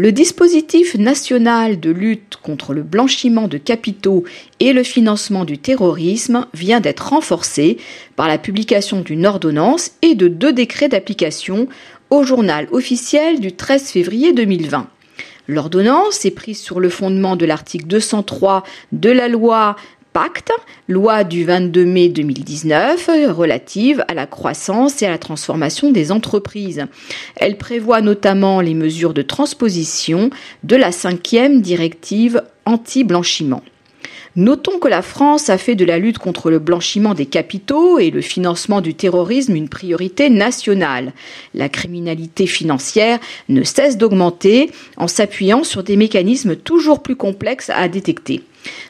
Le dispositif national de lutte contre le blanchiment de capitaux et le financement du terrorisme vient d'être renforcé par la publication d'une ordonnance et de deux décrets d'application au journal officiel du 13 février 2020. L'ordonnance est prise sur le fondement de l'article 203 de la loi Pacte, loi du 22 mai 2019 relative à la croissance et à la transformation des entreprises. Elle prévoit notamment les mesures de transposition de la cinquième directive anti-blanchiment. Notons que la France a fait de la lutte contre le blanchiment des capitaux et le financement du terrorisme une priorité nationale. La criminalité financière ne cesse d'augmenter en s'appuyant sur des mécanismes toujours plus complexes à détecter.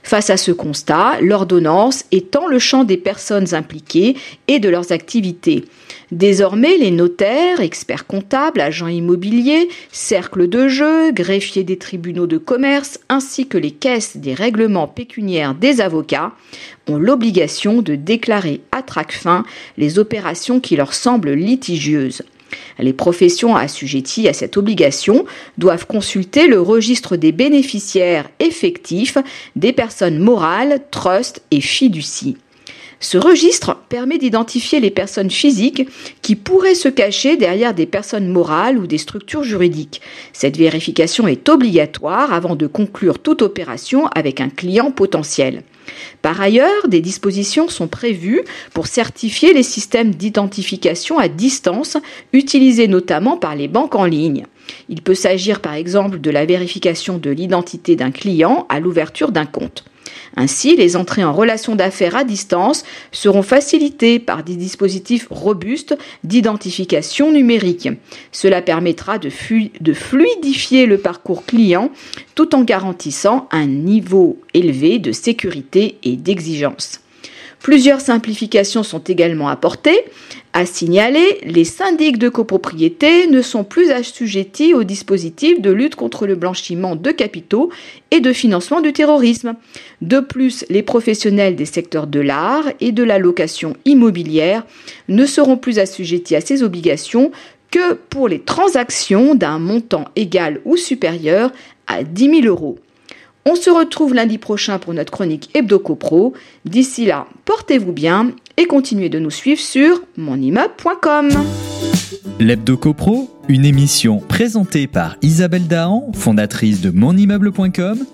Face à ce constat, l'ordonnance étend le champ des personnes impliquées et de leurs activités. Désormais, les notaires, experts comptables, agents immobiliers, cercles de jeu, greffiers des tribunaux de commerce, ainsi que les caisses des règlements pécuniaires des avocats ont l'obligation de déclarer à fin les opérations qui leur semblent litigieuses. Les professions assujetties à cette obligation doivent consulter le registre des bénéficiaires effectifs des personnes morales, trusts et fiducies. Ce registre permet d'identifier les personnes physiques qui pourraient se cacher derrière des personnes morales ou des structures juridiques. Cette vérification est obligatoire avant de conclure toute opération avec un client potentiel. Par ailleurs, des dispositions sont prévues pour certifier les systèmes d'identification à distance utilisés notamment par les banques en ligne. Il peut s'agir par exemple de la vérification de l'identité d'un client à l'ouverture d'un compte. Ainsi, les entrées en relation d'affaires à distance seront facilitées par des dispositifs robustes d'identification numérique. Cela permettra de, fluidifier le parcours client tout en garantissant un niveau élevé de sécurité et d'exigence. Plusieurs simplifications sont également apportées. À signaler, les syndics de copropriété ne sont plus assujettis au dispositif de lutte contre le blanchiment de capitaux et de financement du terrorisme. De plus, les professionnels des secteurs de l'art et de la location immobilière ne seront plus assujettis à ces obligations que pour les transactions d'un montant égal ou supérieur à 10 000 euros. On se retrouve lundi prochain pour notre chronique Hebdo Pro. D'ici là, portez-vous bien et continuez de nous suivre sur monimmeuble.com. L'Hebdo Pro, une émission présentée par Isabelle Dahan, fondatrice de monimmeuble.com,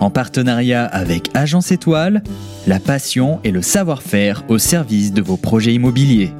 en partenariat avec Agence Étoile, la passion et le savoir-faire au service de vos projets immobiliers.